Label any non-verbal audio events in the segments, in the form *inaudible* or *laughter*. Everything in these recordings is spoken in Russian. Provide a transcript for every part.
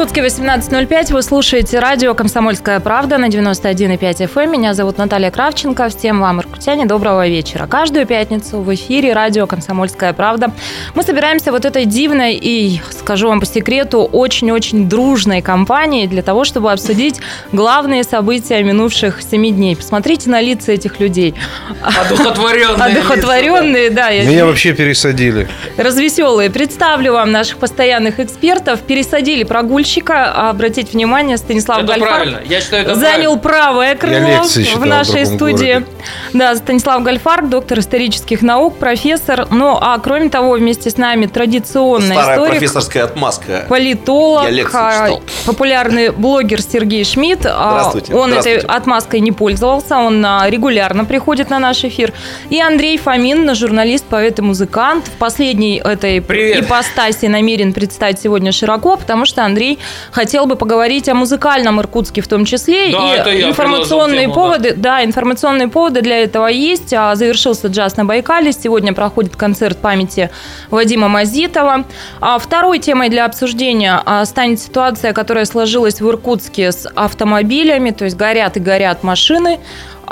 В Иркутске 18.05 вы слушаете радио «Комсомольская правда» на 91,5 FM. Эм. Меня зовут Наталья Кравченко. Всем вам, иркутяне, доброго вечера. Каждую пятницу в эфире радио «Комсомольская правда» мы собираемся вот этой дивной и, скажу вам по секрету, очень-очень дружной компанией для того, чтобы обсудить главные события минувших семи дней. Посмотрите на лица этих людей. Одухотворенные. Одухотворенные, да. Меня вообще пересадили. Развеселые. Представлю вам наших постоянных экспертов. Пересадили прогулку прогульщика. Обратите внимание, Станислав это Гальфар правильно. Я считаю, это занял правое крыло в нашей студии. Городе. Да, Станислав Гальфар, доктор исторических наук, профессор. Ну, а кроме того, вместе с нами традиционная Старая историк, профессорская отмазка. политолог, а, читал. популярный блогер Сергей Шмидт. А, Здравствуйте, Он этой здравствуйте. отмазкой не пользовался, он а, регулярно приходит на наш эфир. И Андрей Фомин, журналист, поэт и музыкант. В последней этой Привет. ипостаси намерен представить сегодня широко, потому что Андрей хотел бы поговорить о музыкальном Иркутске в том числе. Да, и это информационные тему, поводы, да. информационные поводы для этого есть. А, Завершился джаз на Байкале. Сегодня проходит концерт памяти Вадима Мазитова. А Второй темой для обсуждения а, станет ситуация, которая сложилась в Иркутске с автомобилями, то есть горят и горят машины.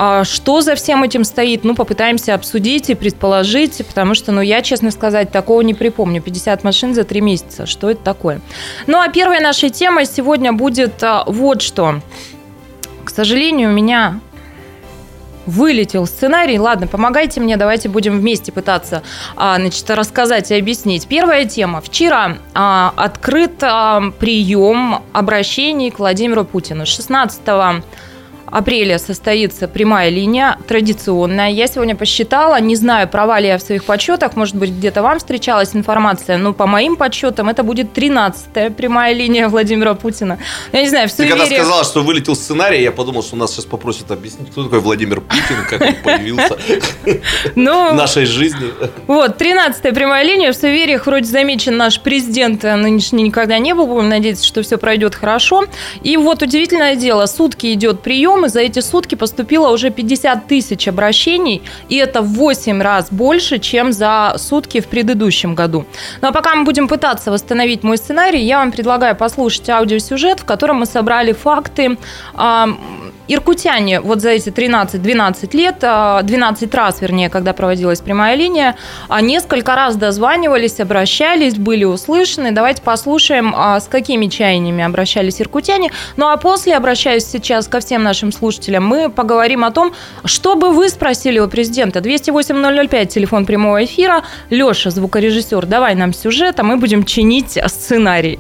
А Что за всем этим стоит? Ну, попытаемся обсудить и предположить, потому что, ну, я, честно сказать, такого не припомню. 50 машин за три месяца. Что это такое? Ну, а первой нашей темой сегодня будет а, вот что. К сожалению, у меня вылетел сценарий. Ладно, помогайте мне, давайте будем вместе пытаться а, значит, рассказать и объяснить. Первая тема. Вчера а, открыт а, прием обращений к Владимиру Путину. 16 апреля состоится прямая линия, традиционная. Я сегодня посчитала, не знаю, права ли я в своих подсчетах, может быть, где-то вам встречалась информация, но по моим подсчетам это будет 13-я прямая линия *laughs* Владимира Путина. Я не знаю, в Ты когда суеверии- сказала, что вылетел сценарий, я подумал, что нас сейчас попросят объяснить, кто такой Владимир Путин, как он появился *laughs* Ну, в нашей жизни. Вот, 13-я прямая линия. В суевериях вроде замечен наш президент э, нынешний никогда не был. Будем надеяться, что все пройдет хорошо. И вот удивительное дело, сутки идет прием, и за эти сутки поступило уже 50 тысяч обращений, и это в 8 раз больше, чем за сутки в предыдущем году. Ну а пока мы будем пытаться восстановить мой сценарий, я вам предлагаю послушать аудиосюжет, в котором мы собрали факты Иркутяне вот за эти 13-12 лет, а, 12 раз, вернее, когда проводилась прямая линия, а, несколько раз дозванивались, обращались, были услышаны. Давайте послушаем, а, с какими чаяниями обращались иркутяне. Ну а после, обращаюсь сейчас ко всем нашим слушателям, мы поговорим о том, что бы вы спросили у президента. 208-005, телефон прямого эфира. Леша, звукорежиссер, давай нам сюжет, а мы будем чинить сценарий.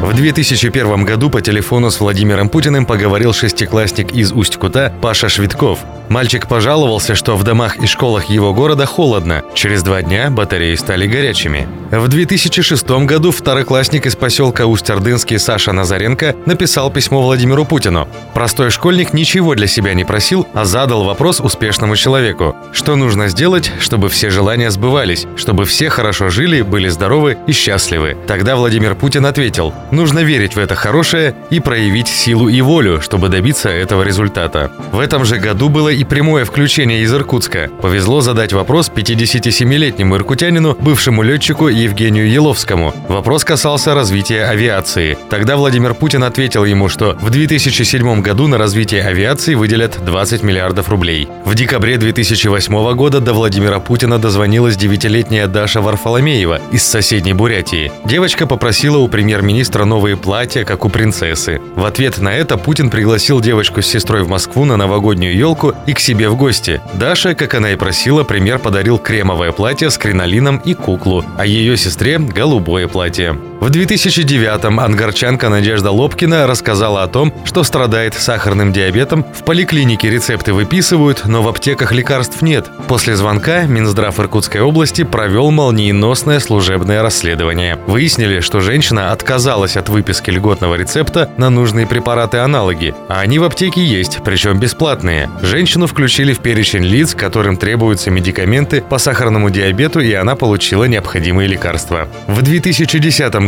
В 2001 году по телефону с Владимиром Путиным поговорил шестиклассник из Усть-Кута Паша Швидков. Мальчик пожаловался, что в домах и школах его города холодно. Через два дня батареи стали горячими. В 2006 году второклассник из поселка Усть-Ордынский Саша Назаренко написал письмо Владимиру Путину. Простой школьник ничего для себя не просил, а задал вопрос успешному человеку. Что нужно сделать, чтобы все желания сбывались, чтобы все хорошо жили, были здоровы и счастливы? Тогда Владимир Путин ответил, нужно верить в это хорошее и проявить силу и волю, чтобы добиться этого результата. В этом же году было и прямое включение из Иркутска. Повезло задать вопрос 57-летнему иркутянину, бывшему летчику Евгению Еловскому. Вопрос касался развития авиации. Тогда Владимир Путин ответил ему, что в 2007 году на развитие авиации выделят 20 миллиардов рублей. В декабре 2008 года до Владимира Путина дозвонилась девятилетняя Даша Варфоломеева из соседней Бурятии. Девочка попросила у премьер-министра новые платья, как у принцессы. В ответ на это Путин пригласил девочку с сестрой в Москву на новогоднюю елку и к себе в гости. Даша, как она и просила, премьер подарил кремовое платье с кринолином и куклу, а ее сестре – голубое платье. В 2009-м ангарчанка Надежда Лобкина рассказала о том, что страдает сахарным диабетом. В поликлинике рецепты выписывают, но в аптеках лекарств нет. После звонка Минздрав Иркутской области провел молниеносное служебное расследование. Выяснили, что женщина отказалась от выписки льготного рецепта на нужные препараты-аналоги, а они в аптеке есть, причем бесплатные. Женщину включили в перечень лиц, которым требуются медикаменты по сахарному диабету, и она получила необходимые лекарства. В 2010 году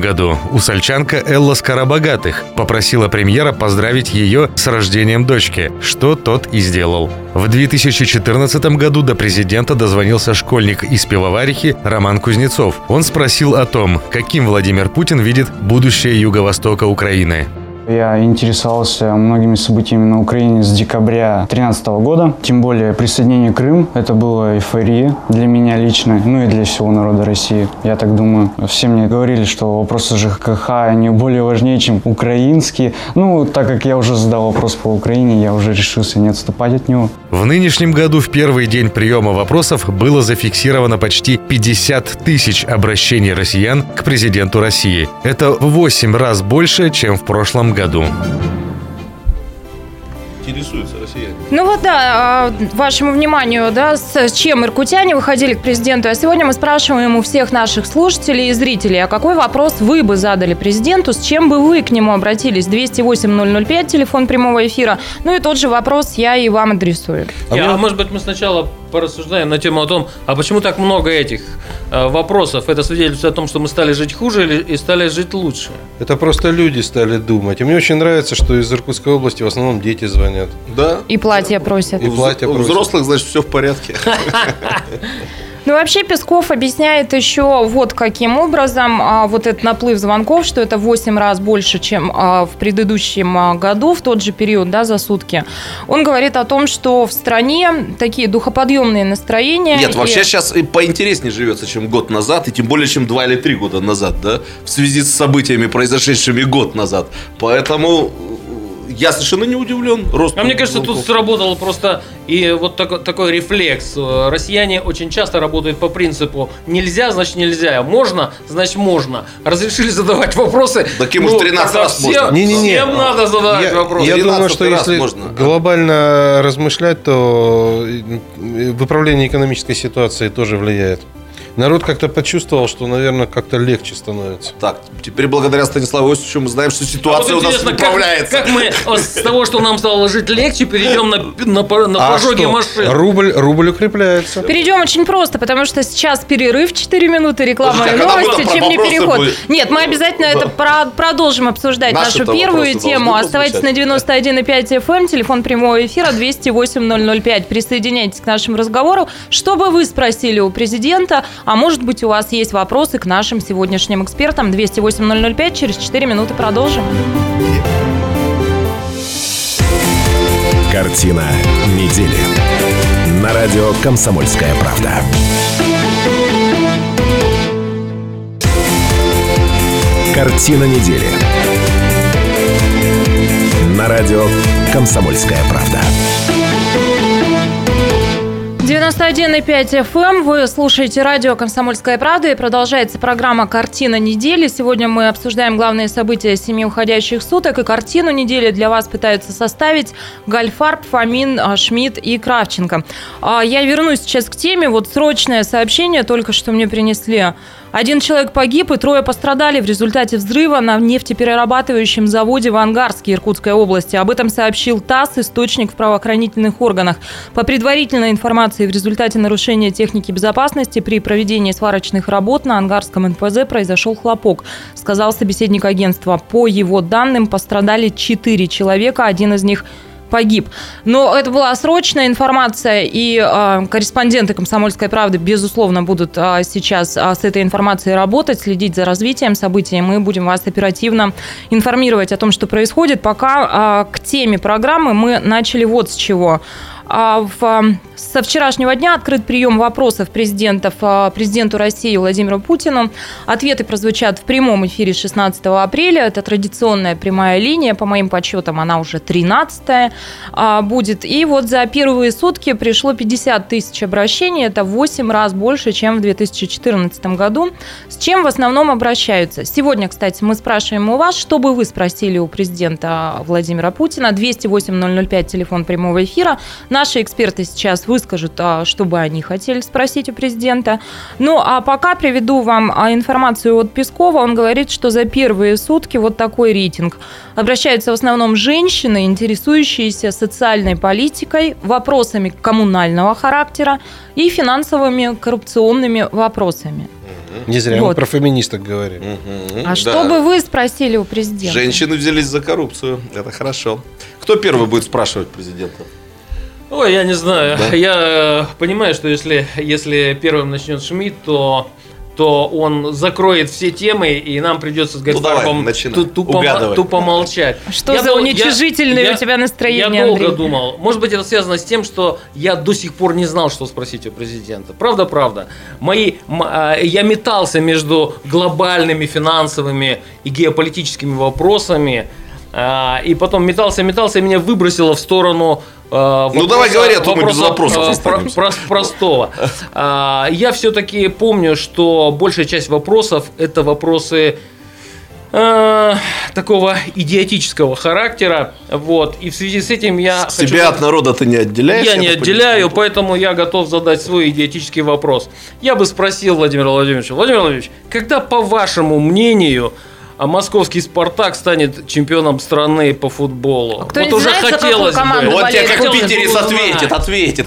усольчанка Элла Скоробогатых попросила премьера поздравить ее с рождением дочки, что тот и сделал. В 2014 году до президента дозвонился школьник из Пивоварихи Роман Кузнецов. Он спросил о том, каким Владимир Путин видит будущее Юго-Востока Украины. Я интересовался многими событиями на Украине с декабря 2013 года. Тем более присоединение Крым – это была эйфория для меня лично, ну и для всего народа России. Я так думаю. Все мне говорили, что вопросы ЖКХ, они более важнее, чем украинские. Ну, так как я уже задал вопрос по Украине, я уже решился не отступать от него. В нынешнем году в первый день приема вопросов было зафиксировано почти 50 тысяч обращений россиян к президенту России. Это в 8 раз больше, чем в прошлом году. Интересуются россияне. Ну вот да, а, вашему вниманию, да, с чем иркутяне выходили к президенту. А сегодня мы спрашиваем у всех наших слушателей и зрителей, а какой вопрос вы бы задали президенту, с чем бы вы к нему обратились? 208-005, телефон прямого эфира. Ну и тот же вопрос я и вам адресую. А, а может быть, мы сначала порассуждаем на тему о том, а почему так много этих э, вопросов? Это свидетельствует о том, что мы стали жить хуже или и стали жить лучше? Это просто люди стали думать. И мне очень нравится, что из Иркутской области в основном дети звонят. Да. И платья просят. И платья У просят. взрослых, значит, все в порядке. *laughs* *laughs* Ну, вообще Песков объясняет еще вот каким образом а, вот этот наплыв звонков, что это в 8 раз больше, чем а, в предыдущем а, году, в тот же период, да, за сутки. Он говорит о том, что в стране такие духоподъемные настроения. Нет, и- вообще сейчас и поинтереснее живется, чем год назад, и тем более, чем два или три года назад, да, в связи с событиями, произошедшими год назад. Поэтому я совершенно не удивлен. Рост А мне кажется, тут звонков. сработало просто и вот такой, такой рефлекс. Э, Россияне очень часто работают по принципу «нельзя, значит нельзя», «можно, значит можно». Разрешили задавать вопросы. Так им уж 13 тогда раз всем, можно. Не-не-не. Всем надо задавать Я, вопросы. я думаю, 13 что если можно. глобально размышлять, то э, выправление экономической ситуации тоже влияет. Народ как-то почувствовал, что, наверное, как-то легче становится. Так, теперь благодаря Станиславу Иосифовичу мы знаем, что А вот ситуация у нас интересно, как, управляется. как мы *laughs* с того, что нам стало жить легче, перейдем на, на, на А пожоги что? машин. Рубль, рубль укрепляется. Перейдем очень просто, потому что сейчас перерыв 4 минуты рекламы и а новости, чем не переход. будет? Нет, мы обязательно это про- продолжим обсуждать Наши-то нашу первую тему. Оставайтесь на прозвучать. 91,5 FM, эм, телефон прямого эфира 208-005. Присоединяйтесь к нашему разговору. Что бы вы спросили у президента, а может быть у вас есть вопросы к нашим сегодняшним экспертам. 208-005, через 4 минуты продолжим. Картина недели. На радио «Комсомольская правда». Картина недели. На радио «Комсомольская правда». 91,5 FM. Вы слушаете радио «Комсомольская правда» и продолжается программа «Картина недели». Сегодня мы обсуждаем главные события семи уходящих суток. И картину недели для вас пытаются составить Гальфарб, Фомин, а, Шмидт и Кравченко. А, Я вернусь сейчас к теме. Вот срочное сообщение только что мне принесли. Один человек погиб и трое пострадали в результате взрыва на нефтеперерабатывающем заводе в Ангарске Иркутской области. Об этом сообщил ТАСС, источник в правоохранительных органах. По предварительной информации, в результате нарушения техники безопасности при проведении сварочных работ на Ангарском НПЗ произошел хлопок, сказал собеседник агентства. По его данным, пострадали четыре человека, один из них погиб. Но это была срочная информация, и э, корреспонденты «Комсомольской правды», безусловно, будут э, сейчас э, с этой информацией работать, следить за развитием событий. и Мы будем вас оперативно информировать о том, что происходит. Пока э, к теме программы мы начали вот с чего. А в, со вчерашнего дня открыт прием вопросов президентов э, президенту России Владимиру Путину. Ответы прозвучат в прямом эфире 16 апреля. Это традиционная прямая линия. По моим подсчетам, она уже 13 будет. И вот за первые сутки пришло 50 тысяч обращений. Это в 8 раз больше, чем в 2014 году. С чем в основном обращаются? Сегодня, кстати, мы спрашиваем у вас, что бы вы спросили у президента Владимира Путина. 208-005, телефон прямого эфира. Наши эксперты сейчас выскажут, а, что бы они хотели спросить у президента. Ну, а пока приведу вам а, информацию от Пескова. Он говорит, что за первые сутки вот такой рейтинг. Обращаются в основном женщины, интересующиеся социальной политикой, вопросами коммунального характера и финансовыми коррупционными вопросами. Не зря мы Вот. про феминисток говорим. А да. что бы вы спросили у президента? Женщины взялись за коррупцию. Это хорошо. Кто первый будет спрашивать президента? Ой, я не знаю. Да? Я э, понимаю, что если, если первым начнет Шмидт, то то он закроет все темы, и нам придется с Ну, начинай. ту- тупо, тупо молчать. Что Я за дол- уничижительное я- у тебя настроение, Я долго Андрей? думал. Может быть, это связано с тем, что я до сих пор не знал, что спросить у президента. Правда, правда. Мои, м- а, я метался между глобальными финансовыми и геополитическими вопросами. А, И потом метался, метался, и меня выбросило в сторону э, Ну, давай говори, а то мы без вопросов э, останемся. про- простого. А, Я все-таки помню, что большая часть вопросов это вопросы э, такого идиотического характера. Вот. И в связи с этим я хочу Себя от народа ты не отделяешь? я не так отделяю, понимаю? поэтому я готов задать свой идиотический вопрос. Я бы спросил Владимира Владимировича, Владимир Владимирович, когда, по вашему мнению, а московский Спартак станет чемпионом страны по футболу? кто-нибудь вот уже знает, за какую хотелось бы. Он тебе как питерец ответит, ответит.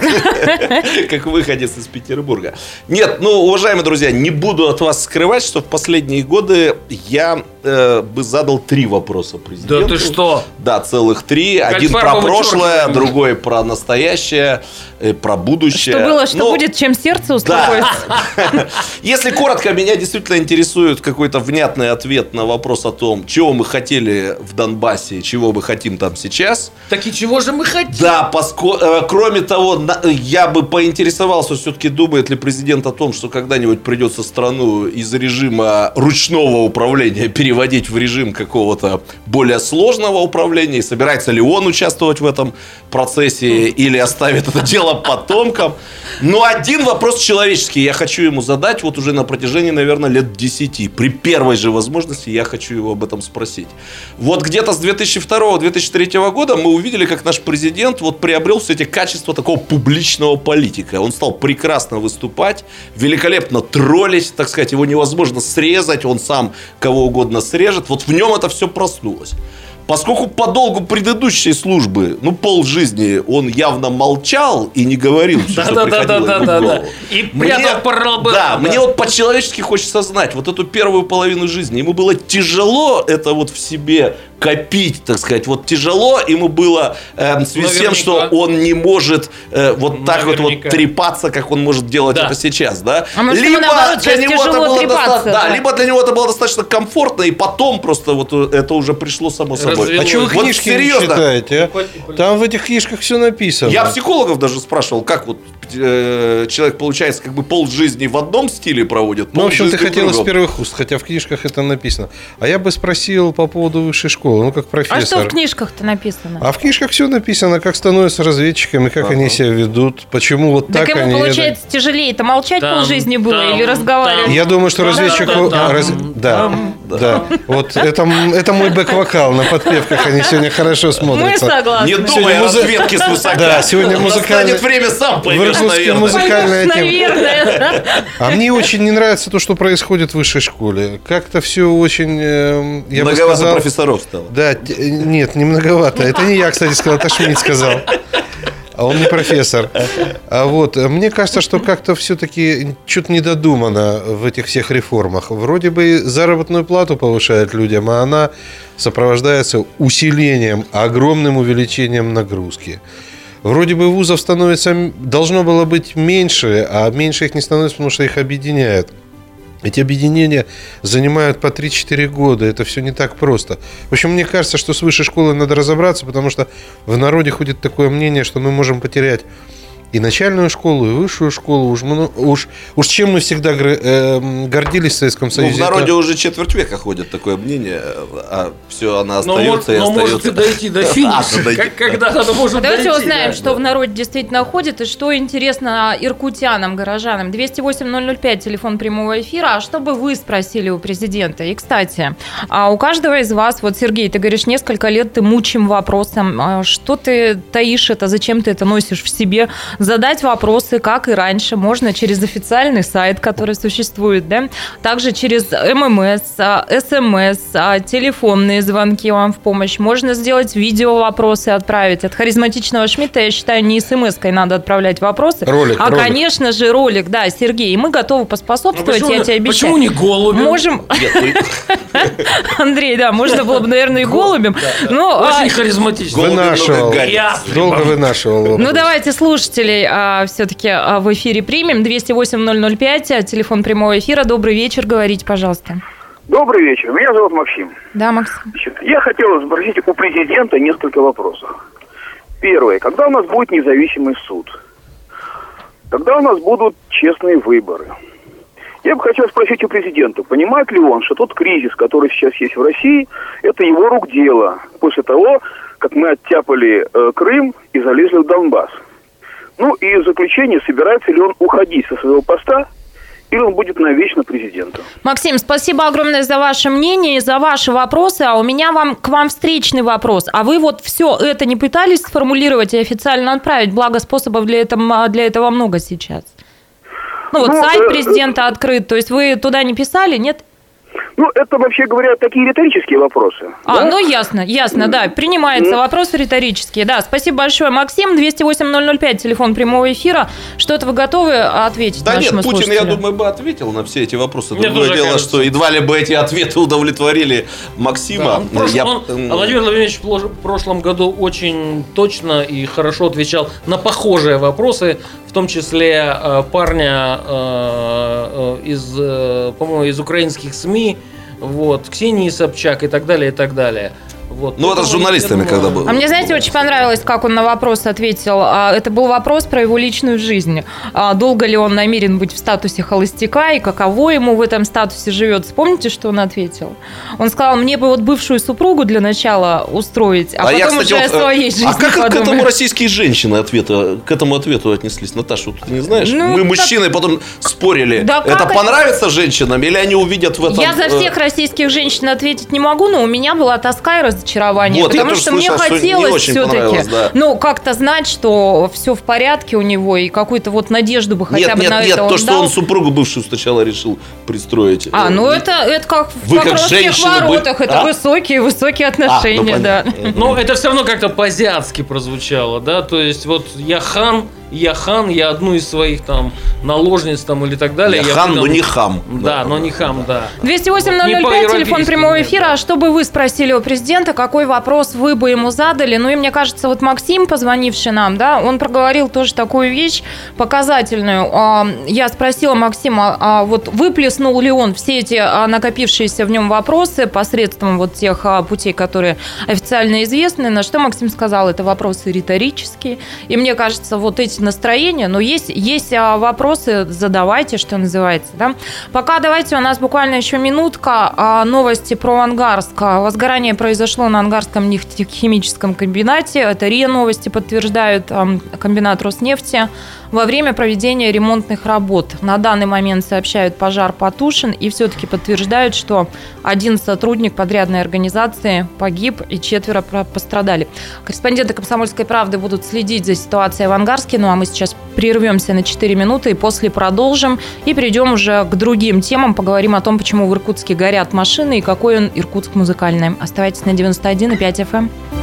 *laughs* Как выходец из Петербурга. Нет, ну, уважаемые друзья, не буду от вас скрывать, что в последние годы я э, бы задал три вопроса президенту. Да ты что? Да, целых три. Как Один про прошлое, чёрт. другой про настоящее, э, про будущее. Что было, что Ну, будет, чем сердце успокоится. *laughs* Если коротко, меня действительно интересует какой-то внятный ответ на вопрос о том, чего мы хотели в Донбассе, чего мы хотим там сейчас. Так и чего же мы хотим? Да, поско- э, кроме того, я бы поинтересовался, все-таки думает ли президент о том, что когда-нибудь придется страну из режима ручного управления переводить в режим какого-то более сложного управления, и собирается ли он участвовать в этом процессе или оставит это дело потомкам. Но один вопрос человеческий я хочу ему задать вот уже на протяжении, наверное, лет 10. При первой же возможности я хочу его об этом спросить. Вот где-то с 2002-2003 года мы увидели, как наш президент вот приобрел все эти качества такого публичного политика. Он стал прекрасно выступать, великолепно троллить, так сказать, его невозможно срезать, он сам кого угодно срежет. Вот в нем это все проснулось. Поскольку по долгу предыдущей службы, ну, пол жизни он явно молчал и не говорил, все, что приходило ему в Да-да-да-да-да-да. голову. И Мне- прятал паралбы. Да, мне вот по-человечески хочется знать, вот эту первую половину жизни, ему было тяжело это вот в себе копить, так сказать, вот тяжело ему было э, в связи с тем, что он не может э, вот так вот, вот трепаться, как он может делать Да. это сейчас, да? А может, ему, наоборот, сейчас тяжело трепаться, доста- да, да. либо для него это было достаточно комфортно, и потом просто вот это уже пришло само собой. Развелось. А что вы Вот книжки не серьезно. читаете, а? Там в этих книжках все написано. Я психологов даже спрашивал, как вот э, человек, получается, как бы пол жизни в одном стиле проводит, Ну, в общем, ты хотел из другом. первых уст, хотя в книжках это написано. А я бы спросил по поводу высшей школы, ну, как А профессор. что в книжках-то написано? А в книжках все написано, как становятся разведчиками, как они себя ведут, почему вот Так так ему, они... получается, тяжелее-то молчать Там, полжизни было там, или разговаривать? Я думаю, что разведчику... Там, раз- Да, там, да. Вот это, это мой бэк-вокал на подпевках, они сегодня хорошо Мы смотрятся. согласны. Не думая Сегодня о музы- разведке с высока. Да, сегодня Настанет время, сам поймешь, наверное. музыкальная тема. Наверное. А мне очень не нравится то, что происходит в высшей школе. Как-то все очень, э, я бы Многовато сказал... профессоров стало. Да, нет, не многовато. Это не я, кстати, сказал, это Шмидт сказал. А он не профессор. А вот, мне кажется, что как-то все-таки что-то недодумано в этих всех реформах. Вроде бы заработную плату повышают людям, а она сопровождается усилением, огромным увеличением нагрузки. Вроде бы вузов становится, должно было быть меньше, а меньше их не становится, потому что их объединяют. Эти объединения занимают по 3-4 года. Это все не так просто. В общем, мне кажется, что с высшей школой надо разобраться, потому что в народе ходит такое мнение, что мы можем потерять и начальную школу, и высшую школу. Уж, мно- уж, уж чем мы всегда эм, гордились в Советском Ну, Союзе. в народе это- уже четверть века ходит такое мнение, а все она Но, может, остается и но может остается. и дойти до *laughs* А, финиша. Когда она может Давайте дойти, узнаем, да. что в народе действительно ходит и что интересно иркутянам, горожанам. 208-005, телефон прямого эфира. А что бы вы спросили у президента? И, кстати, а у каждого из вас, вот, Сергей, ты говоришь, несколько лет ты мучим вопросом, а что ты таишь это, зачем ты это носишь в себе, задать вопросы, как и раньше. Можно через официальный сайт, который существует, да, также через ММС, СМС, телефонные звонки вам в помощь. Можно сделать видео вопросы отправить. От харизматичного Шмидта, я считаю, не смс-кой надо отправлять вопросы, Ролик, а, ролик. конечно же, ролик, да, Сергей. И мы готовы поспособствовать, Ну, почему, я тебе обещаю. почему не голуби? Можем, Нет, *laughs* *laughs* Андрей, да, можно было бы, наверное, и голубем. Но, а, Очень харизматично. Вынашивал. Долго вынашивал. вопрос. Ну, давайте слушателей все-таки в эфире примем. 208-005, а, телефон прямого эфира. Добрый вечер, говорите, пожалуйста. Добрый вечер. Меня зовут Максим. Да, Максим. Значит, я хотел спросить у президента несколько вопросов. Первое. Когда у нас будет независимый суд? Когда у нас будут честные выборы? Я бы хотел спросить у президента, понимает ли он, что тот кризис, который сейчас есть в России, это его рук дело после того, как мы оттяпали э, Крым и залезли в Донбасс. Ну и в заключение, собирается ли он уходить со своего поста, или он будет навечно президентом? Максим, спасибо огромное за ваше мнение и за ваши вопросы. А у меня вам к вам встречный вопрос. А вы вот все это не пытались сформулировать и официально отправить? Благо способов для этого, для этого много сейчас. Ну вот Ну, сайт э, президента открыт, то есть вы туда не писали, нет? Ну, это, вообще говоря, такие риторические вопросы. А, да? ну ясно, ясно, да, принимается. Вопросы риторические. Да, спасибо большое, Максим. 208-005, телефон прямого эфира. Что-то вы готовы ответить Да нашему нет, Путин, я думаю, бы ответил на все эти вопросы. Мне Другое дело, кажется. что едва ли бы эти ответы удовлетворили Да, Максима. он в прошлом- Я- он- Владимир Владимирович в прошлом году очень точно и хорошо отвечал на похожие вопросы, в том числе э, парня э, э, из, э, по-моему, из украинских СМИ, вот, Ксении Собчак и так далее, и так далее. Вот. Ну, это с журналистами, я когда был. А мне, знаете, очень понравилось, как он на вопрос ответил. А, Это был вопрос про его личную жизнь. А, Долго ли он намерен быть в статусе холостяка и каково ему в этом статусе живет? Помните, что он ответил? Он сказал, мне бы вот бывшую супругу для начала устроить, а, потом уже вот, о своей э, жизни А как к подумаю». этому российские женщины ответа, к этому ответу отнеслись? Наташа, вот ты не знаешь? Ну, Мы как- мужчины потом спорили. Да это как это? понравится женщинам или они увидят в этом... Я за э, всех российских женщин ответить не могу, но у меня была тоска и разочарование. Вот, потому что мне слышал, что не хотелось очень все-таки, да. ну, как-то знать, что все в порядке у него, и какую-то вот надежду бы хотя Нет, бы нет, на нет, это то, он что дал. он супругу бывшую сначала решил пристроить. А, Э, ну не- это, это как в Вы Покровских воротах, это А? высокие, высокие отношения, А, ну, да. Но это все равно как-то по-азиатски прозвучало, да, то есть вот я хан, я хан, я одну из своих там наложниц там или так далее. Я хан, выдам- но не хам. Да, но не хам, да. 208-005, Не телефон прямого эфира. да. А что бы вы спросили у президента, какой вопрос вы бы ему задали? Ну и мне кажется, вот Максим, позвонивший нам, да, он проговорил тоже такую вещь показательную. А, Я спросила Максима, а вот выплеснул ли он все эти а, накопившиеся в нем вопросы посредством вот тех а, путей, которые официально известны, на что Максим сказал, это вопросы риторические. И мне кажется, вот эти настроения, но есть, есть а, вопросы, задавайте, что называется. Да? Пока давайте, у нас буквально еще минутка. а, Новости про Ангарск. Возгорание произошло на Ангарском нефтехимическом комбинате. Это РИА новости подтверждают комбинат Роснефти во время проведения ремонтных работ. На данный момент сообщают, пожар потушен и все-таки подтверждают, что один сотрудник подрядной организации погиб и четверо пострадали. Корреспонденты «Комсомольской правды» будут следить за ситуацией в Ангарске. Ну а мы сейчас прервемся на 4 минуты и после продолжим. И перейдем уже к другим темам. Поговорим о том, почему в Иркутске горят машины и какой он Иркутск музыкальный. Оставайтесь на 91,5 FM.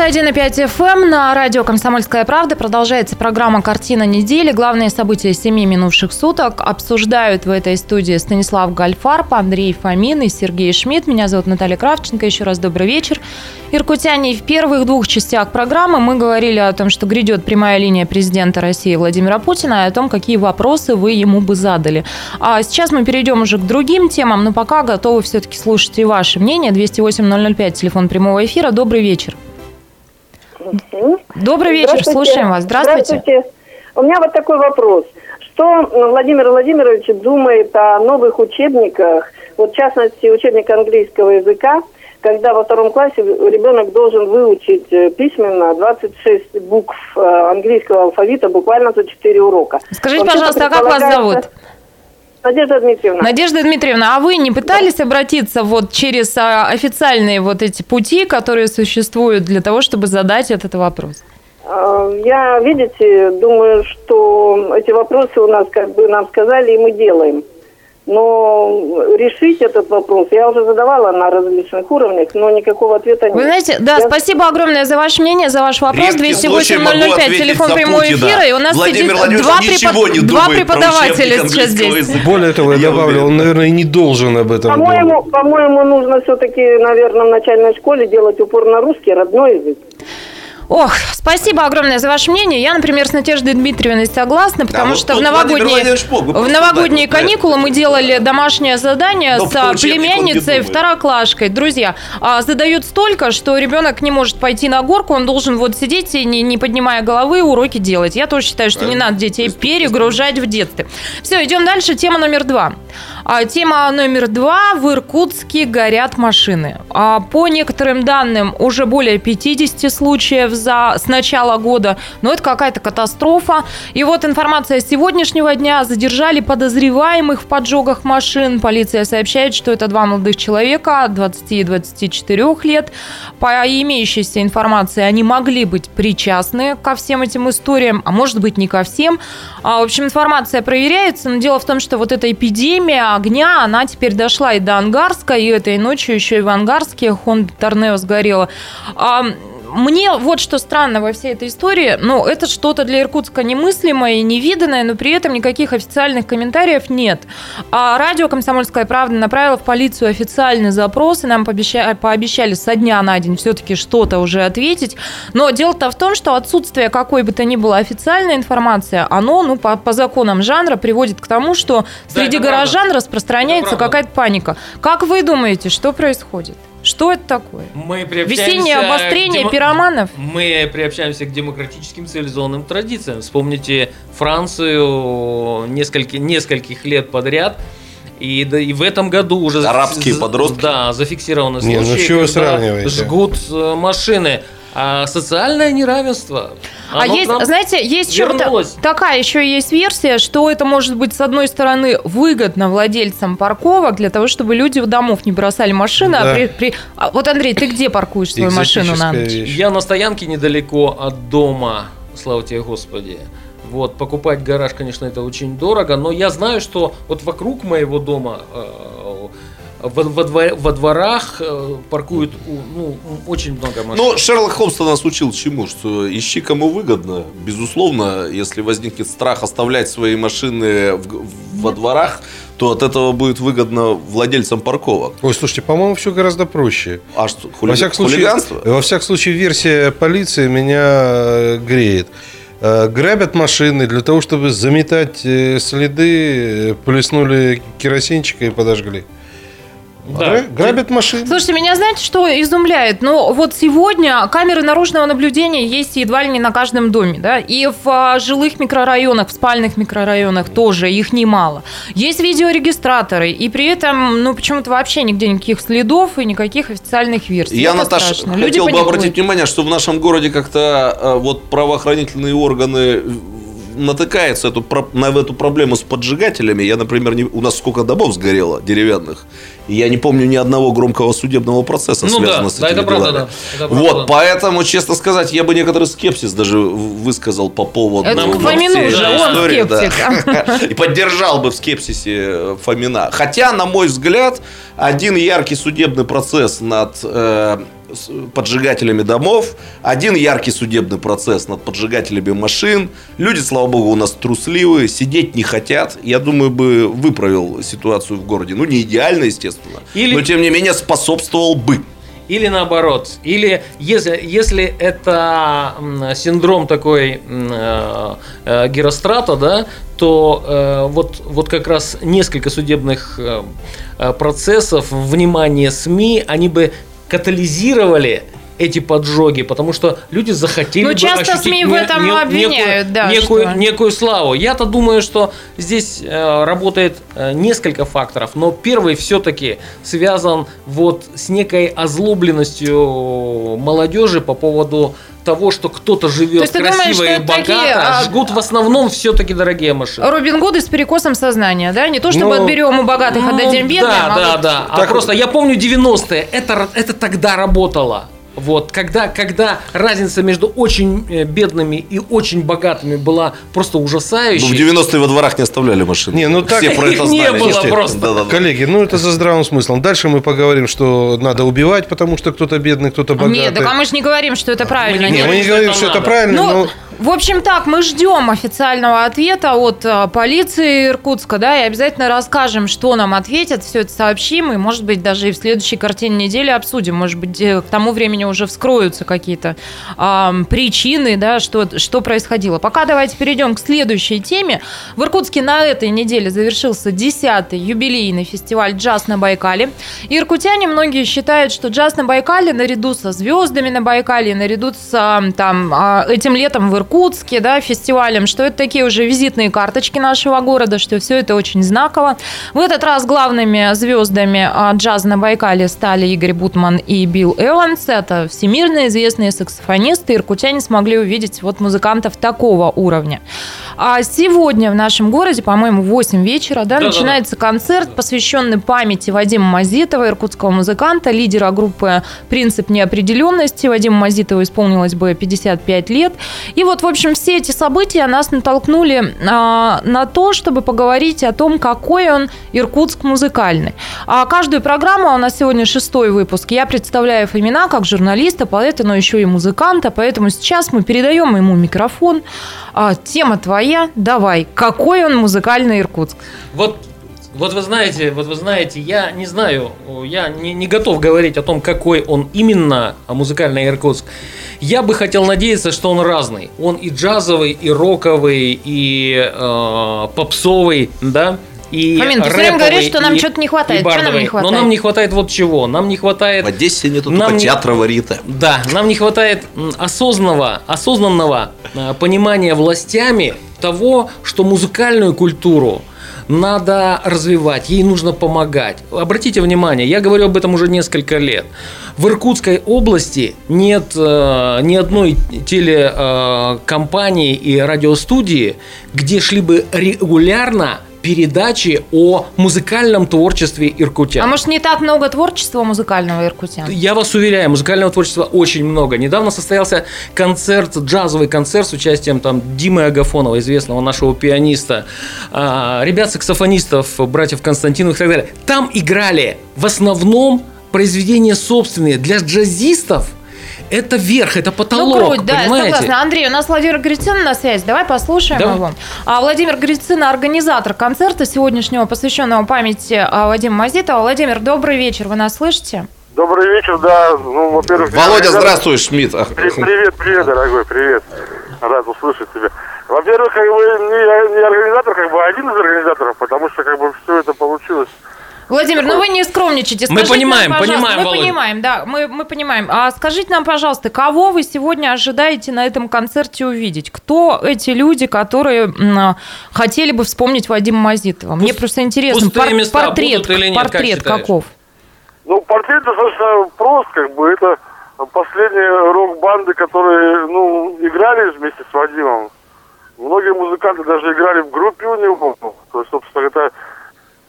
91,5 FM эм на радио «Комсомольская правда». Продолжается программа «Картина недели». Главные события семи минувших суток обсуждают в этой студии Станислав Гальфарб, Андрей Фомин и Сергей Шмидт. Меня зовут Наталья Кравченко. Еще раз добрый вечер. Иркутяне, в первых двух частях программы мы говорили о том, что грядет прямая линия президента России Владимира Путина и о том, какие вопросы вы ему бы задали. А сейчас мы перейдем уже к другим темам, но пока готовы все-таки слушать и ваше мнение. 208-005, телефон прямого эфира. Добрый вечер. Добрый вечер, Здравствуйте. слушаем вас. Здравствуйте. У меня вот такой вопрос. Что Владимир Владимирович думает о новых учебниках, вот в частности учебник английского языка, когда во втором классе ребенок должен выучить э, письменно 26 букв э, английского алфавита буквально за 4 урока. Скажите, Вообще-то пожалуйста, а как вас зовут? Надежда Дмитриевна. Надежда Дмитриевна, а вы не пытались обратиться вот через а, официальные вот эти пути, которые существуют для того, чтобы задать этот вопрос? Э, Я, видите, думаю, что эти вопросы у нас, как бы нам сказали, и мы делаем. Но решить этот вопрос я уже задавала на различных уровнях, но никакого ответа нет. Вы знаете, да, Я- спасибо огромное за ваше мнение, за ваш вопрос. Редкий случай 208 могу 005, ответить телефон за прямого эфира, и у нас Владимир сидит два, не два преподавателя сейчас здесь. языка. Более того, я, Я добавлю, уверен. он, наверное, и не должен об этом думать. По-моему, по-моему, нужно все-таки, наверное, в начальной школе делать упор на русский, родной язык. Ох, спасибо огромное за ваше мнение. Я, например, с Надеждой Дмитриевной согласна, потому вот что в тут Владимир новогодние, в новогодние вот каникулы мы делали домашнее задание Но с а, племянницей второклашкой. Друзья, а, задают столько, что ребенок не может пойти на горку, он должен вот сидеть и не, не поднимая головы уроки делать. Я тоже считаю, что не надо детей перегружать в детстве. Все, идем дальше. Тема номер два. А, тема номер два. В Иркутске горят машины. А, по некоторым данным, уже более 50 случаев за, с начала года. Но это какая-то катастрофа. И вот информация с сегодняшнего дня. Задержали подозреваемых в поджогах машин. Полиция сообщает, что это два молодых человека 20 и 24 лет. По имеющейся информации, они могли быть причастны ко всем этим историям, а может быть не ко всем. А, в общем, информация проверяется, но дело в том, что вот эта эпидемия огня, она теперь дошла и до Ангарска, и этой ночью еще и в Ангарске Honda Торнео сгорела. А, мне вот что странно во всей этой истории, ну, это что-то для Иркутска немыслимое и невиданное, но при этом никаких официальных комментариев нет. А радио «Комсомольская правда» направило в полицию официальный запрос, и нам пообещали, пообещали со дня на день все-таки что-то уже ответить. Но дело-то в том, что отсутствие какой бы то ни было официальной информации, оно, ну, по, по законам жанра приводит к тому, что среди правда. горожан распространяется правда. какая-то паника. Как вы думаете, что происходит? Что это такое? Мы Весеннее обострение демо- пироманов? Мы приобщаемся к демократическим цивилизованным традициям. Вспомните Францию несколько, нескольких лет подряд. И, да, и в этом году уже Арабские за- подростки? Да, зафиксированы Не, ну случаи, чего вы когда сравниваете? жгут э, машины. А социальное неравенство. А есть, нам знаете, есть вернулось. такая еще есть версия, что это может быть с одной стороны выгодно владельцам парковок для того, чтобы люди в домов не бросали машины. Да. А при- при- а вот Андрей, ты где паркуешь свою машину на ночь? вещь. Я на стоянке недалеко от дома, слава тебе Господи. Вот, покупать гараж, конечно, это очень дорого, но я знаю, что вот вокруг моего дома э, во, во дво- во дворах э, паркуют ну, очень много машин. Ну, Шерлок Холмс нас учил чему? Что ищи кому выгодно. Безусловно, если возникнет страх оставлять свои машины в- во дворах, то от этого будет выгодно владельцам парковок. Ой, слушайте, по-моему, все гораздо проще. А что, Во хули- всяком, случае, хулиганство? во всяком случае, версия полиции меня э, греет. Э, Грабят машины для того, чтобы заметать э, следы, э, плеснули керосинчика и подожгли. Да. Гра- Грабят машины. Слушайте, меня знаете, что изумляет? Ну, вот сегодня камеры наружного наблюдения есть едва ли не на каждом доме, да, и в а, жилых микрорайонах, в спальных микрорайонах тоже их немало. Есть видеорегистраторы, и при этом, ну, почему-то вообще нигде никаких следов и никаких официальных версий. Я, Это Наташа, страшно. Люди хотел бы паникуют. обратить внимание, что в нашем городе как-то э, вот правоохранительные органы натыкаются эту, на эту проблему с поджигателями. Я, например, не- у нас сколько домов сгорело деревянных, и я не помню ни одного громкого судебного процесса, Ну да, связанного с да, этими это правда, делами. да. Это правда. Вот, поэтому, честно сказать, я бы некоторый скепсис даже высказал по поводу Это ну, к Фомину же, он истории, да. *laughs* И поддержал бы в скепсисе э, Фомина. Хотя, на мой взгляд, один яркий судебный процесс над э, с- поджигателями домов, один яркий судебный процесс над поджигателями машин. Люди, слава богу, у нас трусливые, сидеть не хотят. Я думаю, бы выправил ситуацию в городе. Ну, не идеально, естественно. Или- Но, тем не менее, способствовал бы. Или наоборот. Или если, если это синдром такой э, э, Герострата, да, то э, вот, вот как раз несколько судебных э, э, процессов, внимание СМИ, они бы катализировали эти поджоги, потому что люди захотели Ну, бы часто ощутить СМИ в этом не- обвиняют, некую, да, некую, что- некую славу. Я-то думаю, что здесь э, работает э, несколько факторов, но первый все-таки связан вот с некой озлобленностью молодежи по поводу того, что кто-то То живет красиво думаешь, и богато, такие, а, жгут в основном все-таки дорогие машины. Робин Гуды с перекосом сознания, да? Не то, чтобы Ну, отберем у богатых, отдадим бедным, Да, а да, вот- да. А Так- просто я помню 90-е, это, это тогда работало. Вот, когда, когда разница между очень э, бедными и очень богатыми была просто Ну, ужасающей. в 90-е во дворах не оставляли машины. Не, ну так Все про это их не знали. было естественно. просто. Да-да-да. Коллеги, ну это за здравым смыслом. Дальше мы поговорим, что надо убивать, потому что кто-то бедный, кто-то богатый. Нет, так а мы же не говорим, что это правильно. не Не, Нет. мы не что говорим, это что это правильно, Ну, но... в общем так, мы ждем официального ответа от э, полиции Иркутска, да, и обязательно расскажем, что нам ответят, все это сообщим, и, может быть, даже и в следующей картине недели обсудим. Может быть, э, к тому времени уже вскроются какие-то ам, причины, да, что, что происходило. Пока давайте перейдем к следующей теме. В Иркутске на этой неделе завершился 10-й юбилейный фестиваль «Джаз на Байкале». И иркутяне многие считают, что джаз на Байкале наряду со звездами на Байкале, наряду с там, а, этим летом в Иркутске, да, фестивалем, что это такие уже визитные карточки нашего города, что все это очень знаково. В этот раз главными звездами а, джаза на Байкале стали Игорь Бутман и Билл Эванс. Это всемирно известные саксофонисты. Иркутяне смогли увидеть вот музыкантов такого уровня. А сегодня в нашем городе, по-моему, в 8 вечера, да, Да-да-да. начинается концерт, посвященный памяти Вадима Мазитова, иркутского музыканта, лидера группы «Принцип неопределенности». Вадиму Мазитову исполнилось бы 55 лет. И вот, в общем, все эти события нас натолкнули а, на то, чтобы поговорить о том, какой он Иркутск музыкальный. А каждую программу, а у нас сегодня шестой выпуск, я представляю Фомина как журналиста, поэта, но еще и музыканта, поэтому сейчас мы передаем ему микрофон. А, тема твоя, давай, какой он музыкальный Иркутск? Вот, вот вы знаете, вот вы знаете, я не знаю, я не, не готов говорить о том, какой он именно а, музыкальный Иркутск. Я бы хотел надеяться, что он разный. Он и джазовый, и роковый, и э, попсовый, да. И Фомин, ты всё время говоришь, что нам что-то не хватает. Чё нам не хватает? Но нам не хватает вот чего. Нам не хватает В Одессе нету Нам только не- театра Варита. да, нам не хватает осознанного, осознанного э, понимания властями того, что музыкальную культуру надо развивать, ей нужно помогать. Обратите внимание, я говорю об этом уже несколько лет. В Иркутской области нет э, ни одной телекомпании и радиостудии, где шли бы регулярно передачи о музыкальном творчестве иркутян. А может, не так много творчества музыкального иркутян? Я вас уверяю, музыкального творчества очень много. Недавно состоялся концерт, джазовый концерт с участием там Димы Агафонова, известного нашего пианиста, а, ребят-саксофонистов, братьев Константиновых и так далее. Там играли в основном произведения собственные для джазистов. Это верх, это потолок, ну, круть, да, понимаете? согласна. Андрей, у нас Владимир Грицин на связи. Давай послушаем Давай. его. А Владимир Грицин, организатор концерта сегодняшнего, посвященного памяти а, Вадима Мазитова. Владимир, добрый вечер, вы нас слышите? Добрый вечер, да. Ну, во-первых, Володя, ребята, здравствуй, Шмидт. Привет, привет, дорогой, привет. Рад услышать тебя. Во-первых, как бы не, не организатор, как бы а один из организаторов, потому что как бы все это получилось. Владимир, ну вы не скромничайте. Мы Скажите понимаем, нам, понимаем, Мы Володя. понимаем, да, мы, мы понимаем. А скажите нам, пожалуйста, кого вы сегодня ожидаете на этом концерте увидеть? Кто эти люди, которые м, хотели бы вспомнить Вадима Мазитова? Мне Пуст- просто интересно, пустые места портрет, будут или нет, как портрет считаешь? каков? Ну, портрет достаточно прост, как бы это последние рок-банды, которые, ну, играли вместе с Вадимом. Многие музыканты даже играли в группе у него. То есть, собственно, это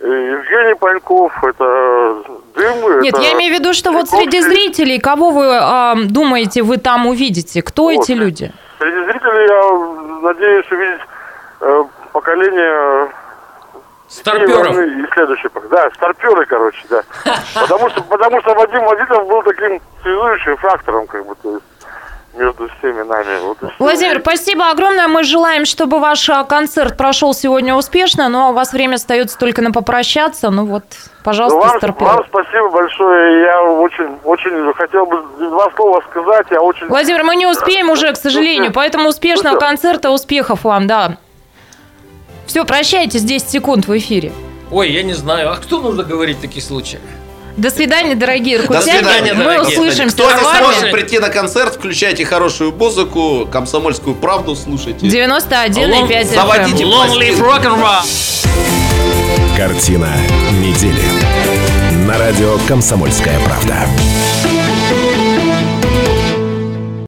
Евгений Паньков, это Дым. Нет, это я имею в виду, что вот среди зрителей, кого вы а, думаете, вы там увидите? Кто Вот. эти люди? Среди зрителей я надеюсь увидеть э, поколение Старперов. И следующий, да, старперы, короче, да. *laughs* Потому что, потому что Вадим Мазитов был таким связующим фактором, как бы, то есть, между всеми нами. Вот. Владимир, спасибо огромное. Мы желаем, чтобы ваш а, концерт прошел сегодня успешно, но у вас время остается только на попрощаться. Ну вот, Ну, пожалуйста, вам, Старпер. вам спасибо большое. Я очень, очень хотел бы два слова сказать. Я очень... Владимир, мы не успеем уже, к сожалению, поэтому успешного Ну концерта, успехов вам, да. Все, прощайтесь, 10 секунд в эфире. Ой, я не знаю, а кто нужно говорить в таких случаях? До свидания, дорогие До иркутяне. свидания, Мы дорогие. услышимся Кто не сможет прийти на концерт, включайте хорошую музыку, комсомольскую правду слушайте. 91,5 Заводите FM. Long live rock and roll! Картина недели. На радио «Комсомольская правда».